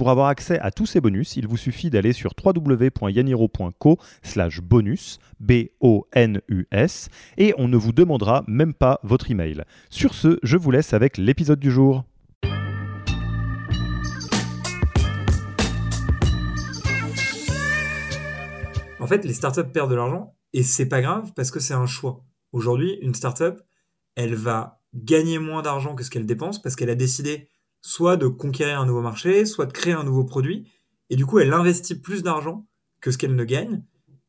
Pour avoir accès à tous ces bonus, il vous suffit d'aller sur www.yaniro.co slash bonus, B-O-N-U-S, et on ne vous demandera même pas votre email. Sur ce, je vous laisse avec l'épisode du jour. En fait, les startups perdent de l'argent et c'est pas grave parce que c'est un choix. Aujourd'hui, une startup, elle va gagner moins d'argent que ce qu'elle dépense parce qu'elle a décidé soit de conquérir un nouveau marché, soit de créer un nouveau produit. Et du coup, elle investit plus d'argent que ce qu'elle ne gagne.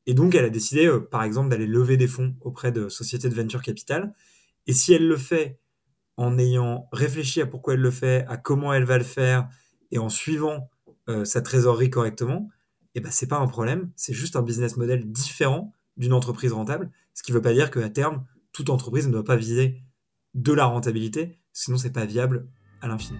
Et donc, elle a décidé, euh, par exemple, d'aller lever des fonds auprès de sociétés de venture capital. Et si elle le fait en ayant réfléchi à pourquoi elle le fait, à comment elle va le faire, et en suivant euh, sa trésorerie correctement, eh ben, c'est pas un problème. C'est juste un business model différent d'une entreprise rentable. Ce qui ne veut pas dire qu'à terme, toute entreprise ne doit pas viser de la rentabilité, sinon c'est pas viable à l'infini.